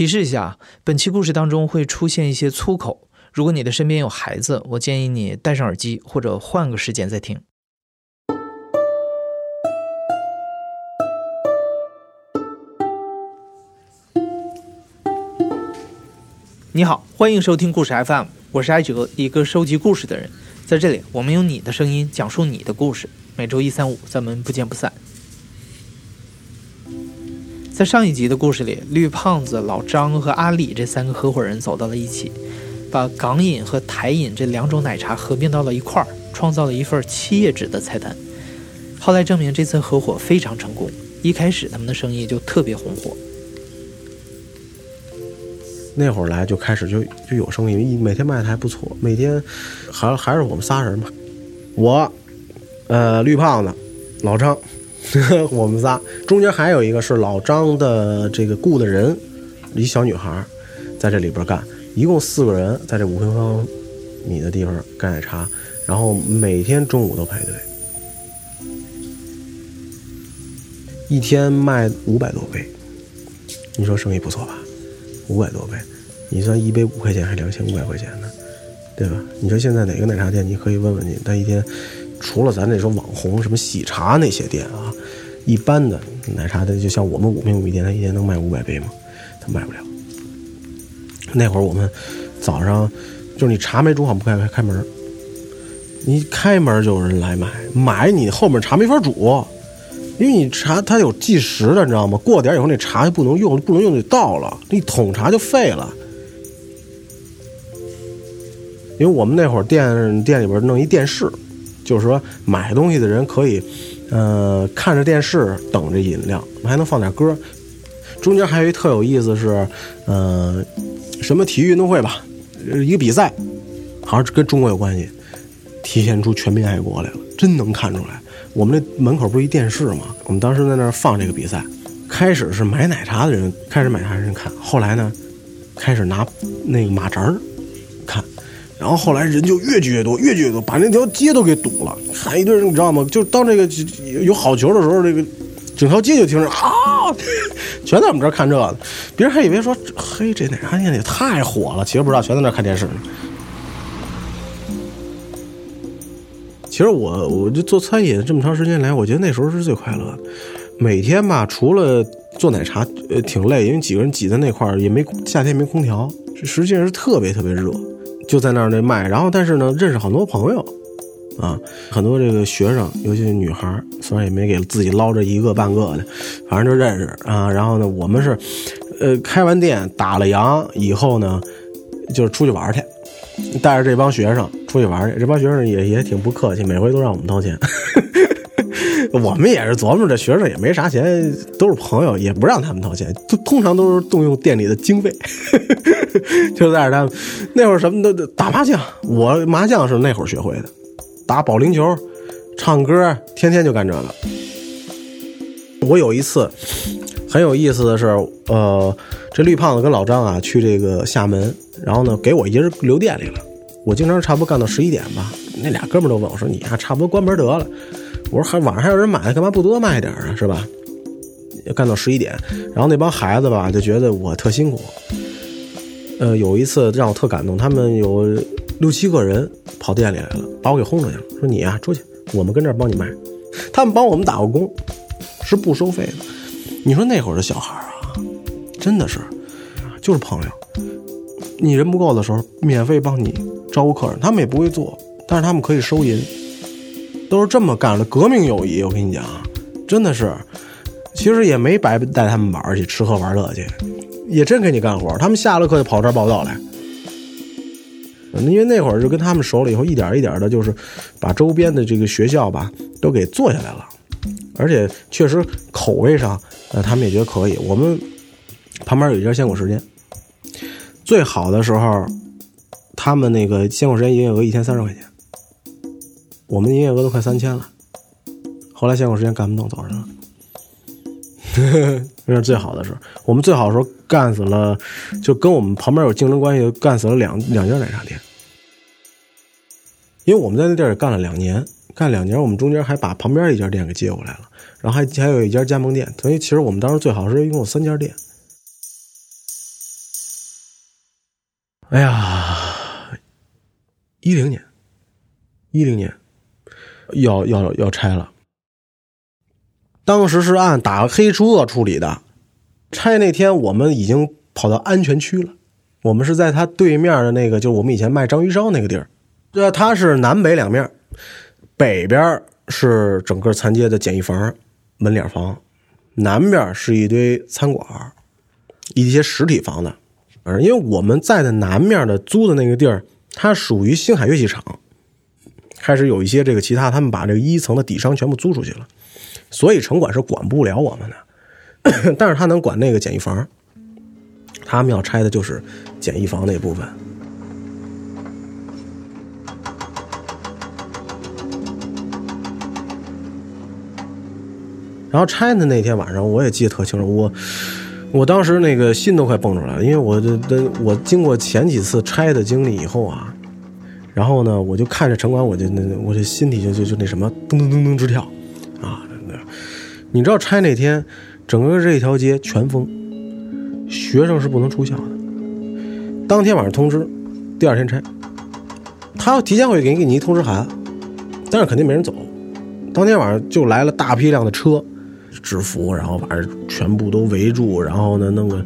提示一下，本期故事当中会出现一些粗口，如果你的身边有孩子，我建议你戴上耳机或者换个时间再听。你好，欢迎收听故事 FM，我是艾哲，一个收集故事的人。在这里，我们用你的声音讲述你的故事。每周一、三、五，咱们不见不散。在上一集的故事里，绿胖子、老张和阿里这三个合伙人走到了一起，把港饮和台饮这两种奶茶合并到了一块儿，创造了一份七页纸的菜单。后来证明这次合伙非常成功，一开始他们的生意就特别红火。那会儿来就开始就就有生意，每天卖的还不错。每天还还是我们仨人嘛，我，呃，绿胖子，老张，我们仨，中间还有一个是老张的这个雇的人，一小女孩，在这里边干，一共四个人在这五平方米的地方干奶茶，然后每天中午都排队，一天卖五百多杯，你说生意不错吧？五百多杯，你算一杯五块钱还是两千五百块钱呢？对吧？你说现在哪个奶茶店，你可以问问你，他一天除了咱这说网红什么喜茶那些店啊，一般的奶茶店，就像我们五平米店，他一天能卖五百杯吗？他卖不了。那会儿我们早上就是你茶没煮好不开开门，你开门就有人来买，买你后面茶没法煮。因为你茶它有计时的，你知道吗？过点以后那茶就不能用，不能用就倒了，那桶茶就废了。因为我们那会儿店店里边弄一电视，就是说买东西的人可以，呃，看着电视等着饮料，还能放点歌。中间还有一特有意思是，呃，什么体育运动会吧，一个比赛，好像跟中国有关系，体现出全民爱国来了，真能看出来。我们那门口不是一电视吗？我们当时在那儿放这个比赛。开始是买奶茶的人，开始买奶茶的人看。后来呢，开始拿那个马扎儿。然后后来人就越聚越多，越聚越多，把那条街都给堵了。看一堆人，你知道吗？就当这个有好球的时候，这个整条街就听着啊，全在我们这儿看这个。别人还以为说，嘿，这奶茶店也太火了。其实不知道，全在那看电视呢。其实我我就做餐饮这么长时间来，我觉得那时候是最快乐的。每天吧，除了做奶茶，呃，挺累，因为几个人挤在那块儿，也没夏天没空调，实际上是特别特别热，就在那儿那卖。然后，但是呢，认识很多朋友，啊，很多这个学生，尤其是女孩儿，虽然也没给自己捞着一个半个的，反正就认识啊。然后呢，我们是，呃，开完店打了烊以后呢，就是出去玩去。带着这帮学生出去玩去，这帮学生也也挺不客气，每回都让我们掏钱。我们也是琢磨着，学生也没啥钱，都是朋友，也不让他们掏钱，通通常都是动用店里的经费。就带着他们，那会儿什么都打麻将，我麻将是那会儿学会的，打保龄球，唱歌，天天就干这个。我有一次很有意思的是，呃，这绿胖子跟老张啊去这个厦门。然后呢，给我一人留店里了。我经常差不多干到十一点吧。那俩哥们都问我说：“你啊，差不多关门得了。”我说：“还晚上还有人买，干嘛不多卖点啊？是吧？”要干到十一点，然后那帮孩子吧就觉得我特辛苦。呃，有一次让我特感动，他们有六七个人跑店里来了，把我给轰出去了，说：“你啊，出去，我们跟这儿帮你卖。”他们帮我们打过工，是不收费的。你说那会儿的小孩啊，真的是，就是朋友。你人不够的时候，免费帮你招呼客人，他们也不会做，但是他们可以收银，都是这么干的，革命友谊。我跟你讲，真的是，其实也没白带他们玩去吃喝玩乐去，也真给你干活。他们下了课就跑这儿报道来，因为那会儿就跟他们熟了以后，一点一点的，就是把周边的这个学校吧都给做下来了，而且确实口味上，呃，他们也觉得可以。我们旁边有一家鲜果时间。最好的时候，他们那个鲜果时间营业额一天三十块钱，我们营业额都快三千了。后来鲜果时间干不动，走人了。那是最好的时候，我们最好的时候干死了，就跟我们旁边有竞争关系，干死了两两家奶茶店。因为我们在那地儿也干了两年，干两年，我们中间还把旁边一家店给接过来了，然后还还有一家加盟店，等于其实我们当时最好是一共有三家店。哎呀，一零年，一零年要要要拆了。当时是按打黑除恶处理的，拆那天我们已经跑到安全区了。我们是在他对面的那个，就是我们以前卖章鱼烧那个地儿。这它是南北两面，北边是整个残街的简易房、门脸房，南边是一堆餐馆，一些实体房的。因为我们在的南面的租的那个地儿，它属于星海乐器厂，开始有一些这个其他，他们把这个一层的底商全部租出去了，所以城管是管不了我们的，但是他能管那个简易房，他们要拆的就是简易房那部分。然后拆的那天晚上，我也记得特清楚，我。我当时那个心都快蹦出来了，因为我这这我经过前几次拆的经历以后啊，然后呢，我就看着城管，我就那我这心里就就就那什么噔噔噔噔直跳啊！你知道拆那天，整个这一条街全封，学生是不能出校的。当天晚上通知，第二天拆。他要提前会给给你一通知函，但是肯定没人走。当天晚上就来了大批量的车。制服，然后把这全部都围住，然后呢，弄个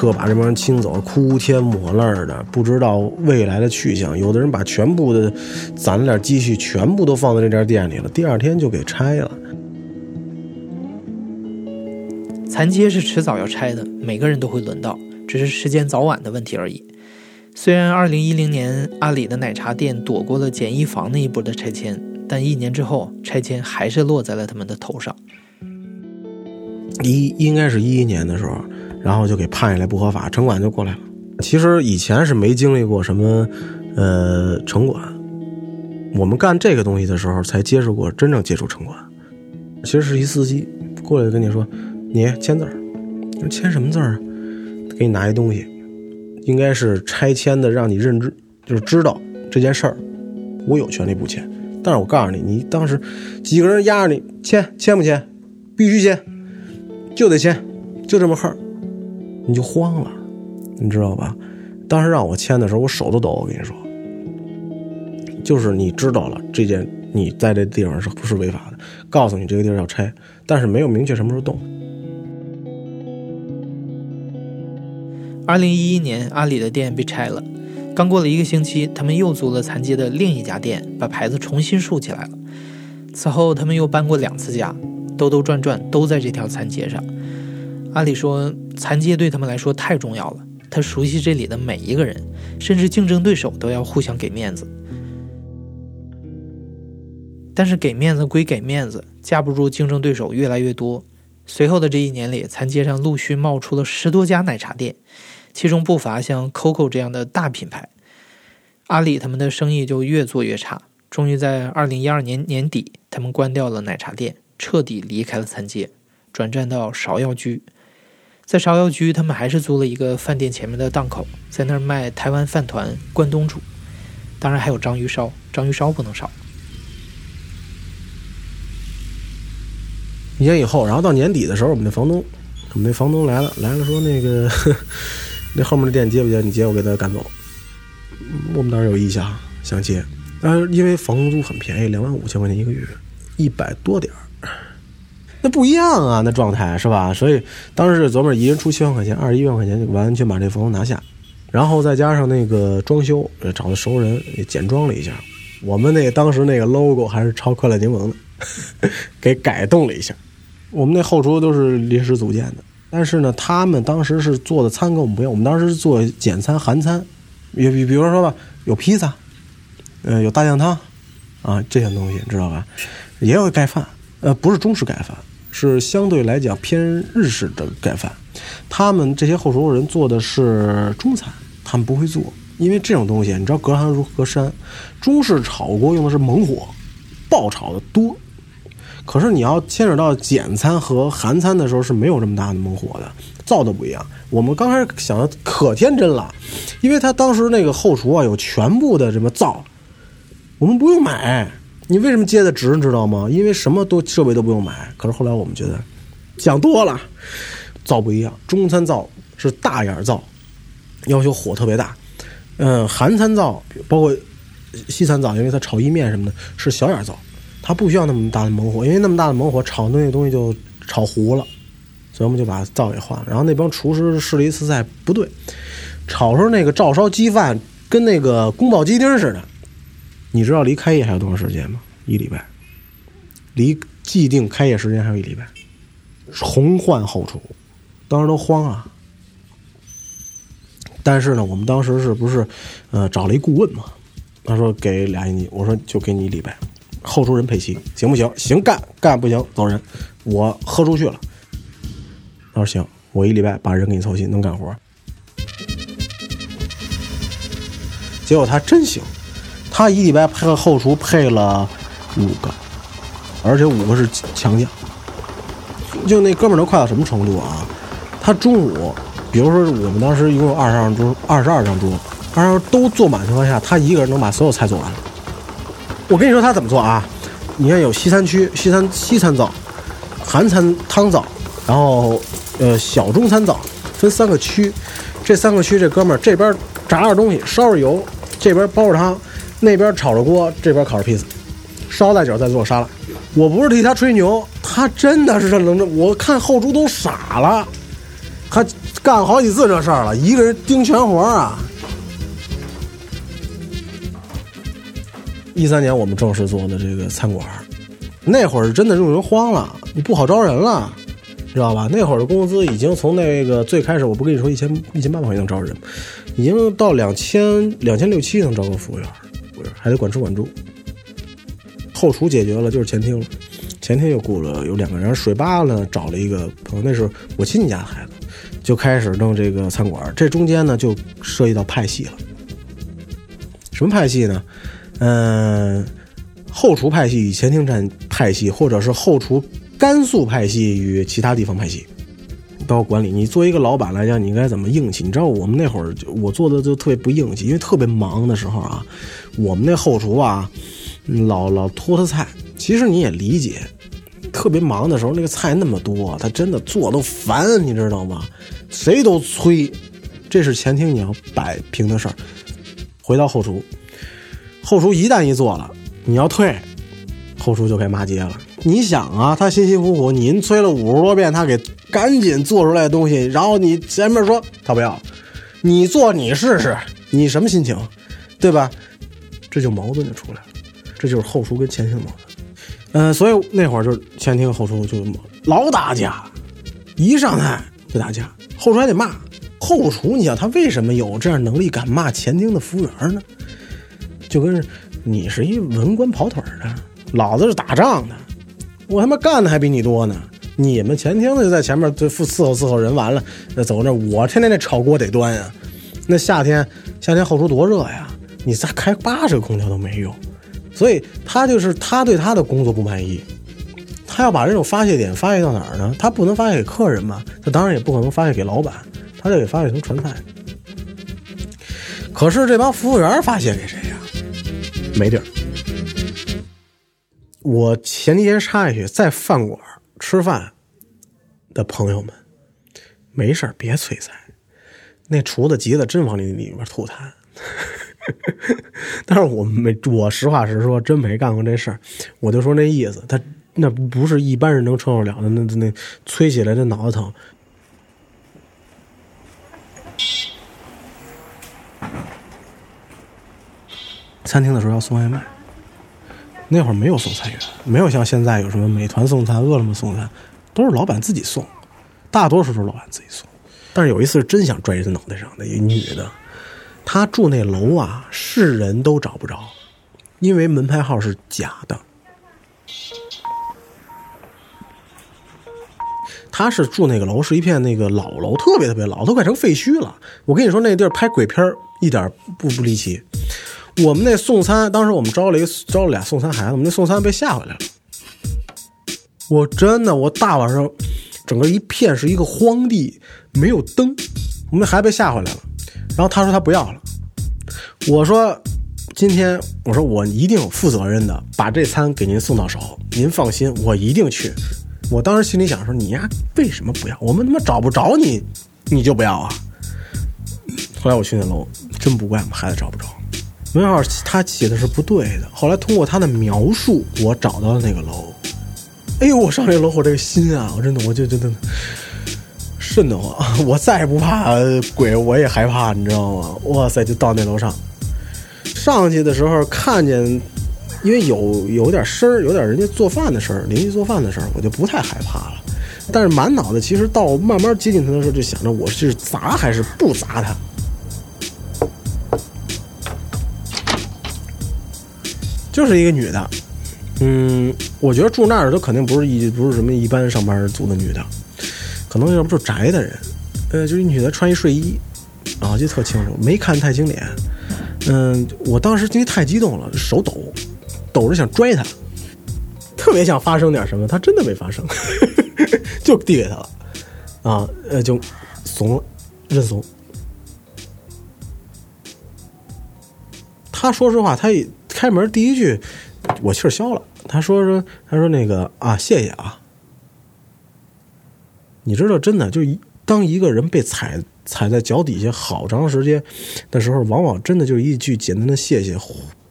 车把这帮人清走，哭天抹泪的，不知道未来的去向。有的人把全部的攒了点积蓄，全部都放在这家店里了，第二天就给拆了。残街是迟早要拆的，每个人都会轮到，只是时间早晚的问题而已。虽然2010年阿里的奶茶店躲过了简易房那一波的拆迁，但一年之后，拆迁还是落在了他们的头上。一应该是一一年的时候，然后就给判下来不合法，城管就过来了。其实以前是没经历过什么，呃，城管。我们干这个东西的时候，才接触过真正接触城管。其实是一司机过来跟你说：“你签字儿，签什么字儿啊？”给你拿一东西，应该是拆迁的，让你认知，就是知道这件事儿，我有权利不签。但是我告诉你，你当时几个人压着你签，签不签？必须签。就得签，就这么横，你就慌了，你知道吧？当时让我签的时候，我手都抖。我跟你说，就是你知道了这件，你在这地方是不是违法的？告诉你这个地儿要拆，但是没有明确什么时候动。二零一一年，阿里的店被拆了，刚过了一个星期，他们又租了残街的另一家店，把牌子重新竖起来了。此后，他们又搬过两次家。兜兜转转都在这条残街上。阿里说，残街对他们来说太重要了，他熟悉这里的每一个人，甚至竞争对手都要互相给面子。但是给面子归给面子，架不住竞争对手越来越多。随后的这一年里，残街上陆续冒出了十多家奶茶店，其中不乏像 COCO 这样的大品牌。阿里他们的生意就越做越差，终于在二零一二年年底，他们关掉了奶茶店。彻底离开了残街，转战到芍药居。在芍药居，他们还是租了一个饭店前面的档口，在那儿卖台湾饭团、关东煮，当然还有章鱼烧，章鱼烧不能少。一年以后，然后到年底的时候，我们那房东，我们那房东来了，来了说那个那后面的店接不接？你接，我给他赶走。我们当时有意向想接，但是因为房租很便宜，两万五千块钱一个月，一百多点儿。那不一样啊，那状态是吧？所以当时琢磨，一人出七万块钱，二十一万块钱就完全把这房子拿下，然后再加上那个装修，找的熟人也简装了一下。我们那当时那个 logo 还是超快乐柠檬的，给改动了一下。我们那后厨都是临时组建的，但是呢，他们当时是做的餐跟我们不一样。我们当时是做简餐、韩餐，比比比如说吧，有披萨，呃，有大酱汤，啊，这些东西你知道吧？也有盖饭，呃，不是中式盖饭。是相对来讲偏日式的盖饭，他们这些后厨人做的是中餐，他们不会做，因为这种东西你知道隔行如隔山，中式炒锅用的是猛火，爆炒的多，可是你要牵扯到简餐和韩餐的时候是没有这么大的猛火的，灶都不一样。我们刚开始想的可天真了，因为他当时那个后厨啊有全部的什么灶，我们不用买。你为什么接的值？你知道吗？因为什么都设备都不用买。可是后来我们觉得，想多了，灶不一样。中餐灶是大眼灶，要求火特别大，嗯，韩餐灶包括西餐灶，因为它炒意面什么的是小眼灶，它不需要那么大的猛火，因为那么大的猛火炒那东西就炒糊了，所以我们就把灶给换了。然后那帮厨师试了一次菜，不对，炒出那个照烧鸡饭跟那个宫保鸡丁似的。你知道离开业还有多长时间吗？一礼拜。离既定开业时间还有一礼拜。重换后厨，当时都慌啊。但是呢，我们当时是不是，呃，找了一顾问嘛？他说给俩亿，我说就给你一礼拜，后厨人配齐，行不行？行，干干不行走人，我喝出去了。他说行，我一礼拜把人给你凑齐，能干活。结果他真行，他一礼拜配了后厨配了五个，而且五个是强将。就那哥们儿能快到什么程度啊？他中午。比如说，我们当时一共有二十张桌，二十二张桌，二十二都坐满情况下，他一个人能把所有菜做完。我跟你说他怎么做啊？你看有西餐区、西餐西餐灶、韩餐汤灶，然后呃小中餐灶，分三个区。这三个区，这哥们儿这边炸着东西，烧着油，这边煲着汤，那边炒着锅，这边烤着披萨，烧带脚再做沙拉。我不是替他吹牛，他真的是这能，我看后厨都傻了，他。干好几次这事儿了，一个人盯全活啊！一三年我们正式做的这个餐馆，那会儿真的用人慌了，你不好招人了，知道吧？那会儿的工资已经从那个最开始，我不跟你说一千一千八百块钱能招人，已经到两千两千六七能招个服务员，还得管吃管住。后厨解决了，就是前厅了，前厅又雇了有两个人，水吧呢找了一个朋友，那是我亲戚家的孩子。就开始弄这个餐馆，这中间呢就涉及到派系了。什么派系呢？嗯，后厨派系与前厅站派系，或者是后厨甘肃派系与其他地方派系，到管理。你作为一个老板来讲，你应该怎么硬气？你知道我们那会儿我做的就特别不硬气，因为特别忙的时候啊，我们那后厨啊，老老拖他菜。其实你也理解，特别忙的时候，那个菜那么多，他真的做都烦，你知道吗？谁都催，这是前厅你要摆平的事儿。回到后厨，后厨一旦一做了，你要退，后厨就该骂街了。你想啊，他辛辛苦苦，您催了五十多遍，他给赶紧做出来的东西，然后你前面说他不要，你做你试试，你什么心情，对吧？这就矛盾就出来了，这就是后厨跟前厅矛盾。嗯，所以那会儿就前厅后厨就老打架，一上台就打架。后厨还得骂后厨，你想他为什么有这样能力敢骂前厅的服务员呢？就跟你是一文官跑腿的，老子是打仗的，我他妈干的还比你多呢。你们前厅的就在前面就伺伺候伺候人，完了那走那，我天天那炒锅得端呀。那夏天夏天后厨多热呀，你再开八十个空调都没用。所以他就是他对他的工作不满意。他要把这种发泄点发泄到哪儿呢？他不能发泄给客人嘛？他当然也不可能发泄给老板，他就给发泄成传菜。可是这帮服务员发泄给谁呀？没地儿。我前几天插一句，在饭馆吃饭的朋友们，没事别催菜，那厨子急了真往里里面吐痰。但是我没，我实话实说，真没干过这事儿，我就说那意思，他。那不是一般人能承受了的，那那催起来这脑袋疼。餐厅的时候要送外卖，那会儿没有送餐员，没有像现在有什么美团送餐、饿了么送餐，都是老板自己送，大多数都是老板自己送。但是有一次真想拽人脑袋上的一女的，她住那楼啊，是人都找不着，因为门牌号是假的。他是住那个楼，是一片那个老楼，特别特别老，都快成废墟了。我跟你说，那地儿拍鬼片一点不不离奇。我们那送餐，当时我们招了一个招了俩送餐孩子，我们那送餐被吓回来了。我真的，我大晚上，整个一片是一个荒地，没有灯，我们那孩子被吓回来了。然后他说他不要了，我说今天我说我一定负责任的把这餐给您送到手，您放心，我一定去。我当时心里想说：“你呀，为什么不要？我们他妈找不着你，你就不要啊？”后来我去那楼，真不怪我们孩子找不着，门号他写的是不对的。后来通过他的描述，我找到了那个楼。哎呦，我上这楼，我这个心啊，我真的，我就真的瘆得慌。我再也不怕鬼，我也害怕，你知道吗？哇塞，就到那楼上，上去的时候看见，因为有有点声儿，有点人家做饭的声儿，邻居做饭的声儿，我就不太害怕了。但是满脑子其实到慢慢接近他的时候，就想着我是砸还是不砸他。就是一个女的，嗯，我觉得住那儿都肯定不是一不是什么一般上班族的女的，可能要不就宅的人，呃，就是女的穿一睡衣，啊，记得特清楚，没看太清脸，嗯，我当时因为太激动了，手抖，抖着想拽她，特别想发生点什么，她真的没发生。就递给她了，啊，呃，就怂了，认怂。他说实话，他也开门第一句，我气儿消了。他说说，他说那个啊，谢谢啊。你知道，真的，就当一个人被踩踩在脚底下好长时间的时候，往往真的就一句简单的谢谢，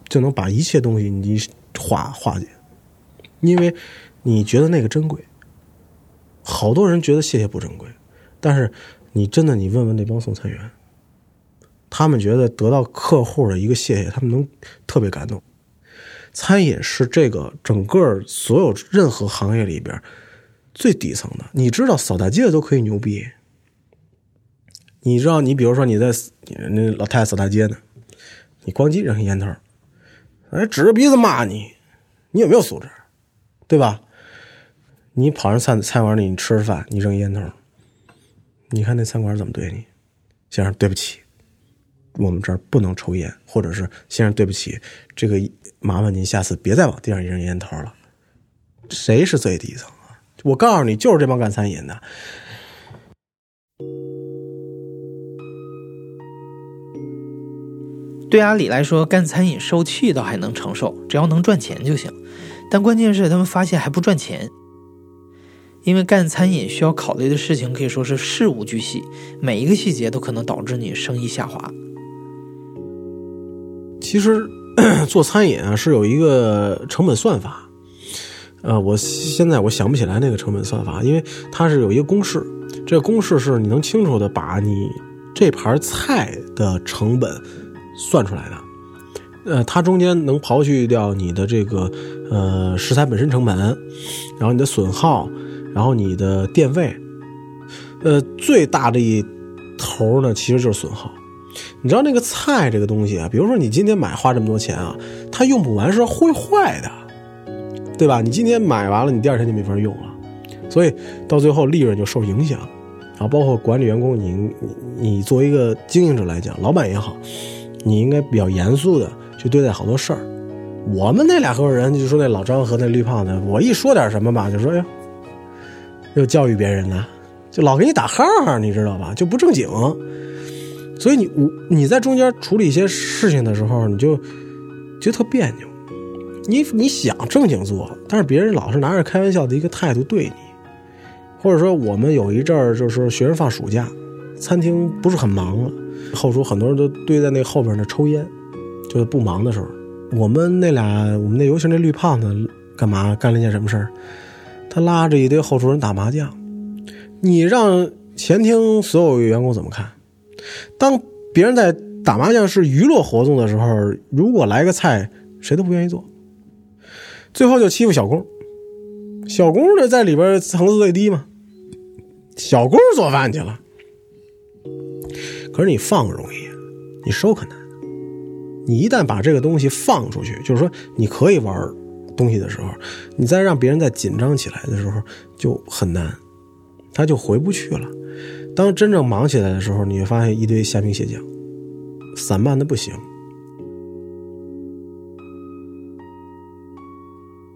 就能把一切东西你化化解，因为你觉得那个珍贵。好多人觉得谢谢不珍贵，但是你真的你问问那帮送餐员，他们觉得得到客户的一个谢谢，他们能特别感动。餐饮是这个整个所有任何行业里边最底层的。你知道扫大街的都可以牛逼，你知道你比如说你在那老太太扫大街呢，你咣叽扔个烟头，哎指着鼻子骂你，你有没有素质，对吧？你跑上餐餐馆里，你吃着饭，你扔烟头，你看那餐馆怎么对你？先生，对不起，我们这儿不能抽烟，或者是先生，对不起，这个麻烦您下次别再往地上扔烟头了。谁是最底层啊？我告诉你，就是这帮干餐饮的。对阿里来说，干餐饮受气倒还能承受，只要能赚钱就行。但关键是他们发现还不赚钱。因为干餐饮需要考虑的事情可以说是事无巨细，每一个细节都可能导致你生意下滑。其实 做餐饮啊是有一个成本算法，呃，我现在我想不起来那个成本算法，因为它是有一个公式，这个公式是你能清楚的把你这盘菜的成本算出来的，呃，它中间能刨去掉你的这个呃食材本身成本，然后你的损耗。然后你的电费，呃，最大的一头呢，其实就是损耗。你知道那个菜这个东西啊，比如说你今天买花这么多钱啊，它用不完是会坏的，对吧？你今天买完了，你第二天就没法用了，所以到最后利润就受影响。然后包括管理员工，你你你作为一个经营者来讲，老板也好，你应该比较严肃的去对待好多事儿。我们那俩合伙人就说那老张和那绿胖子，我一说点什么吧，就说呀。又教育别人呢，就老给你打哈哈，你知道吧？就不正经，所以你我你在中间处理一些事情的时候，你就觉得特别扭。你你想正经做，但是别人老是拿着开玩笑的一个态度对你，或者说我们有一阵儿就是学生放暑假，餐厅不是很忙了，后厨很多人都堆在那后边那抽烟，就是不忙的时候，我们那俩我们那尤其那绿胖子干嘛干了一件什么事儿？他拉着一堆后厨人打麻将，你让前厅所有员工怎么看？当别人在打麻将是娱乐活动的时候，如果来个菜，谁都不愿意做。最后就欺负小工，小工这在里边层次最低嘛，小工做饭去了。可是你放容易，你收可难。你一旦把这个东西放出去，就是说你可以玩。东西的时候，你再让别人再紧张起来的时候就很难，他就回不去了。当真正忙起来的时候，你会发现一堆虾兵蟹将，散漫的不行。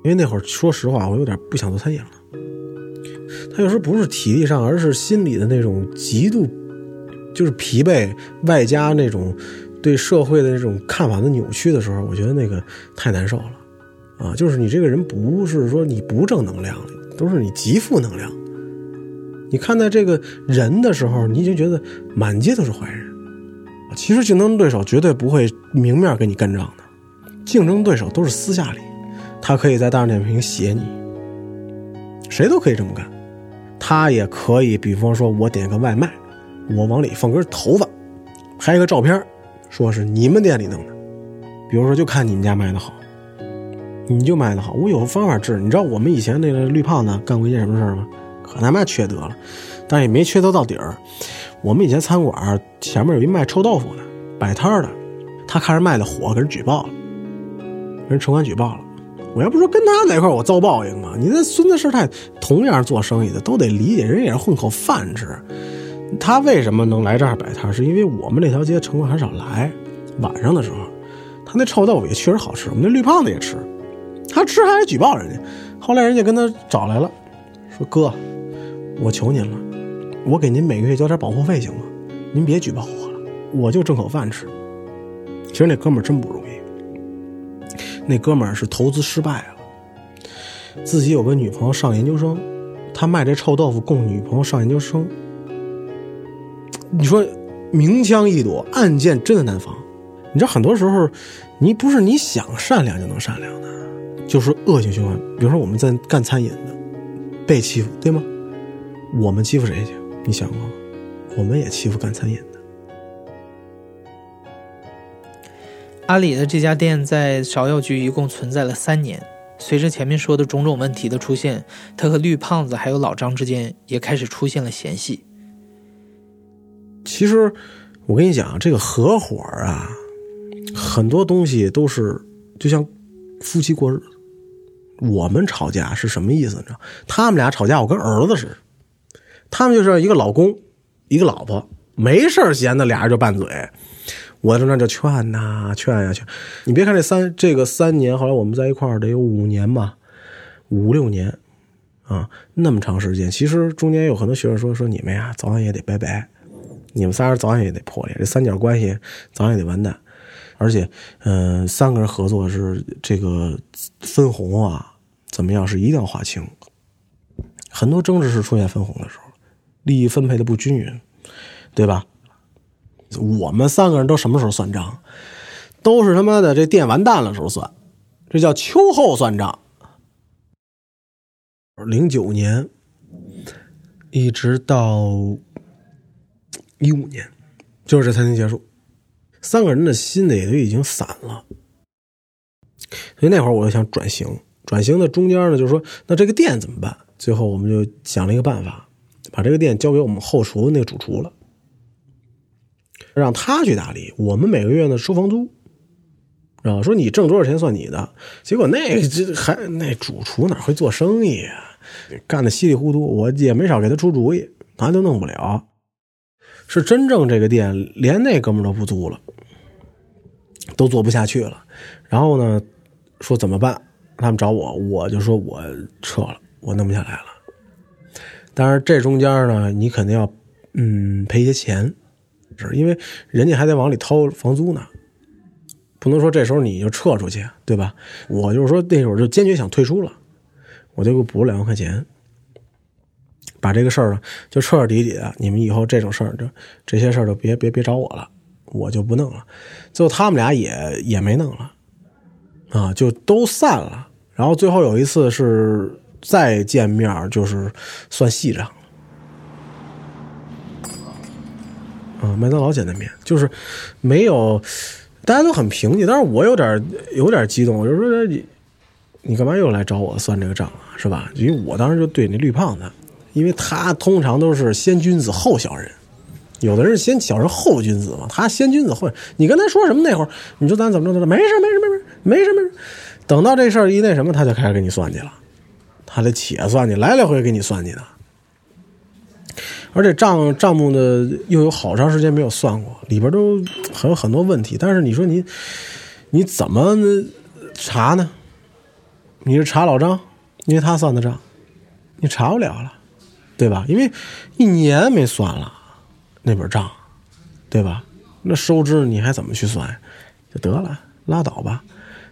因为那会儿说实话，我有点不想做餐饮了。他有时候不是体力上，而是心理的那种极度就是疲惫，外加那种对社会的那种看法的扭曲的时候，我觉得那个太难受了。啊，就是你这个人不是说你不正能量，都是你极负能量。你看待这个人的时候，你就觉得满街都是坏人，其实竞争对手绝对不会明面跟你干仗的，竞争对手都是私下里，他可以在大众点评写你，谁都可以这么干。他也可以，比方说我点个外卖，我往里放根头发，拍个照片，说是你们店里弄的。比如说，就看你们家卖的好，你就卖的好。我有方法治。你知道我们以前那个绿胖子干过一件什么事吗？可他妈缺德了，但也没缺德到底儿。我们以前餐馆前面有一卖臭豆腐的摆摊的，他看着卖的火，给人举报了，给人城管举报了。我要不说跟他在一块我遭报应吗？你这孙子事太，同样做生意的都得理解，人也是混口饭吃。他为什么能来这儿摆摊？是因为我们这条街城管很少来，晚上的时候。他那臭豆腐也确实好吃，我们那绿胖子也吃，他吃还举报人家。后来人家跟他找来了，说哥，我求您了，我给您每个月交点保护费行吗？您别举报我了，我就挣口饭吃。其实那哥们儿真不容易，那哥们儿是投资失败了，自己有个女朋友上研究生，他卖这臭豆腐供女朋友上研究生。你说明枪易躲，暗箭真的难防。你知道很多时候，你不是你想善良就能善良的，就是恶性循环。比如说我们在干餐饮的，被欺负，对吗？我们欺负谁去？你想过吗？我们也欺负干餐饮的。阿里的这家店在芍药居一共存在了三年。随着前面说的种种问题的出现，他和绿胖子还有老张之间也开始出现了嫌隙。其实，我跟你讲，这个合伙啊。很多东西都是就像夫妻过日子，我们吵架是什么意思？你知道？他们俩吵架，我跟儿子似的。他们就是一个老公，一个老婆，没事闲的俩人就拌嘴。我在那就劝呐，劝呀劝。你别看这三这个三年，后来我们在一块儿得有五年吧，五六年啊，那么长时间。其实中间有很多学生说说你们呀，早晚也得拜拜，你们仨人早晚也得破裂，这三角关系早晚也得完蛋。而且，嗯，三个人合作是这个分红啊，怎么样是一定要划清。很多争执是出现分红的时候，利益分配的不均匀，对吧？我们三个人都什么时候算账？都是他妈的这店完蛋了时候算，这叫秋后算账。零九年一直到一五年，就是这餐厅结束。三个人的心呢也都已经散了，所以那会儿我就想转型。转型的中间呢，就是说，那这个店怎么办？最后我们就想了一个办法，把这个店交给我们后厨那个主厨了，让他去打理。我们每个月呢收房租，知道说你挣多少钱算你的。结果那这还那主厨哪会做生意啊？干的稀里糊涂，我也没少给他出主意，他都弄不了。是真正这个店连那哥们都不租了。都做不下去了，然后呢，说怎么办？他们找我，我就说我撤了，我弄不下来了。但是这中间呢，你肯定要嗯赔些钱，是因为人家还得往里掏房租呢，不能说这时候你就撤出去，对吧？我就是说那会儿就坚决想退出了，我就给我补两万块钱，把这个事儿就彻彻底底的，你们以后这种事儿就这些事儿就别别别找我了。我就不弄了，最后他们俩也也没弄了，啊，就都散了。然后最后有一次是再见面，就是算细账。啊，麦当劳见的面就是没有，大家都很平静，但是我有点有点激动，就说你你干嘛又来找我算这个账啊？是吧？因为我当时就对那绿胖子，因为他通常都是先君子后小人。有的人先小人后君子嘛，他先君子后。你跟他说什么那会儿，你说咱怎么着？他说没事没事没事没事没事。等到这事儿一那什么，他就开始给你算计了，他得且算计，来来回回给你算计的。而且账账目呢，又有好长时间没有算过，里边都还有很多问题。但是你说你你怎么查呢？你是查老张，因为他算的账，你查不了了，对吧？因为一年没算了。那本账，对吧？那收支你还怎么去算？就得了，拉倒吧，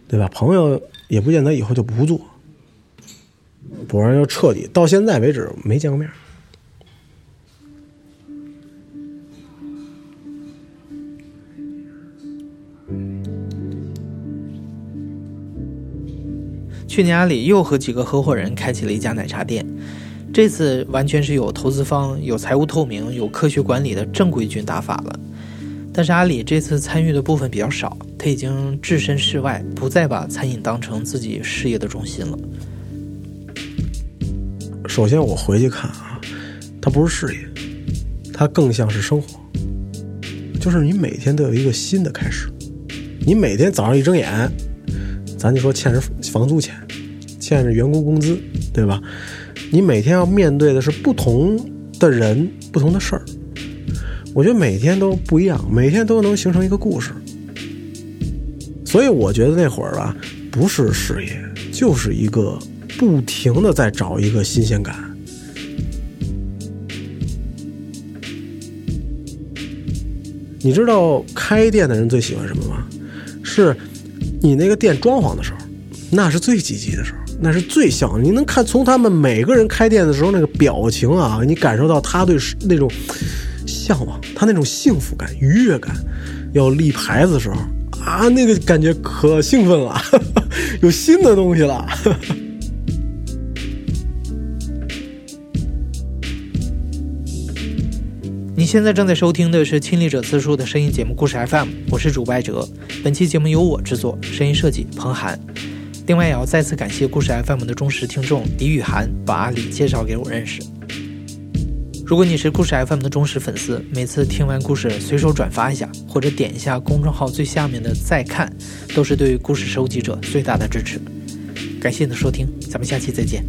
对吧？朋友也不见得以后就不做，不然就彻底到现在为止没见过面去年阿里又和几个合伙人开启了一家奶茶店这次完全是有投资方有财务透明有科学管理的正规军打法了。但是阿里这次参与的部分比较少他已经置身事外不再把餐饮当成自己事业的中心了。首先，我回去看啊，它不是事业，它更像是生活。就是你每天都有一个新的开始，你每天早上一睁眼，咱就说欠着房租钱，欠着员工工资，对吧？你每天要面对的是不同的人、不同的事儿。我觉得每天都不一样，每天都能形成一个故事。所以我觉得那会儿吧，不是事业，就是一个不停的在找一个新鲜感。你知道开店的人最喜欢什么吗？是，你那个店装潢的时候，那是最积极的时候，那是最笑。你能看从他们每个人开店的时候那个表情啊，你感受到他对那种。向往他那种幸福感、愉悦感，要立牌子的时候啊，那个感觉可兴奋了，有新的东西了。你现在正在收听的是亲历者自述的声音节目《故事 FM》，我是主播艾哲。本期节目由我制作，声音设计彭涵。另外，也要再次感谢《故事 FM》的忠实听众李雨涵，把阿里介绍给我认识。如果你是故事 FM 的忠实粉丝，每次听完故事随手转发一下，或者点一下公众号最下面的再看，都是对故事收集者最大的支持。感谢你的收听，咱们下期再见。